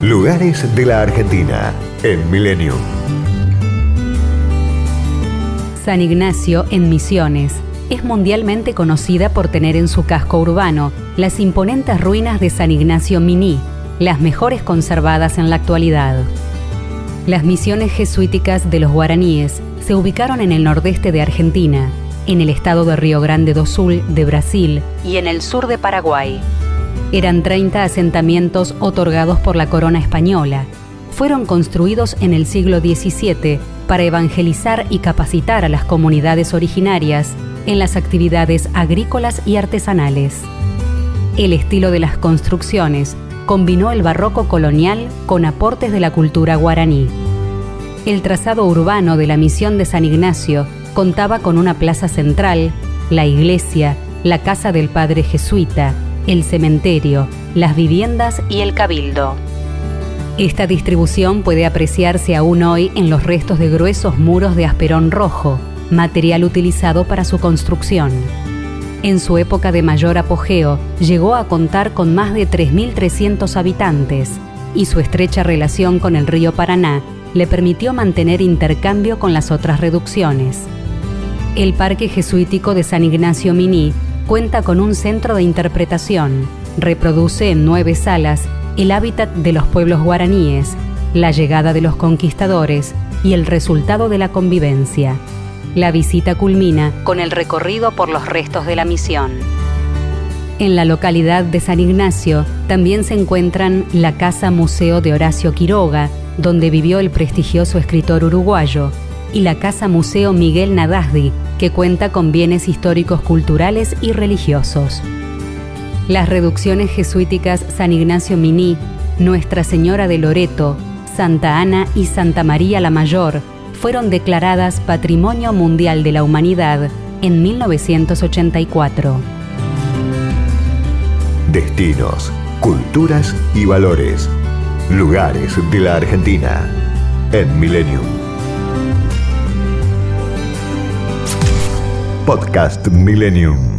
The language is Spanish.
Lugares de la Argentina en Milenio. San Ignacio en Misiones es mundialmente conocida por tener en su casco urbano las imponentes ruinas de San Ignacio Miní, las mejores conservadas en la actualidad. Las misiones jesuíticas de los guaraníes se ubicaron en el nordeste de Argentina, en el estado de Río Grande do Sul de Brasil y en el sur de Paraguay. Eran 30 asentamientos otorgados por la corona española. Fueron construidos en el siglo XVII para evangelizar y capacitar a las comunidades originarias en las actividades agrícolas y artesanales. El estilo de las construcciones combinó el barroco colonial con aportes de la cultura guaraní. El trazado urbano de la misión de San Ignacio contaba con una plaza central, la iglesia, la casa del padre jesuita, el cementerio, las viviendas y el cabildo. Esta distribución puede apreciarse aún hoy en los restos de gruesos muros de asperón rojo, material utilizado para su construcción. En su época de mayor apogeo, llegó a contar con más de 3.300 habitantes y su estrecha relación con el río Paraná le permitió mantener intercambio con las otras reducciones. El Parque Jesuítico de San Ignacio Miní cuenta con un centro de interpretación. Reproduce en nueve salas el hábitat de los pueblos guaraníes, la llegada de los conquistadores y el resultado de la convivencia. La visita culmina con el recorrido por los restos de la misión. En la localidad de San Ignacio también se encuentran la Casa Museo de Horacio Quiroga, donde vivió el prestigioso escritor uruguayo, y la Casa Museo Miguel Nadasdi, que cuenta con bienes históricos culturales y religiosos. Las reducciones jesuíticas San Ignacio Miní, Nuestra Señora de Loreto, Santa Ana y Santa María la Mayor fueron declaradas Patrimonio Mundial de la Humanidad en 1984. Destinos, culturas y valores. Lugares de la Argentina en Millennium. Podcast Millennium.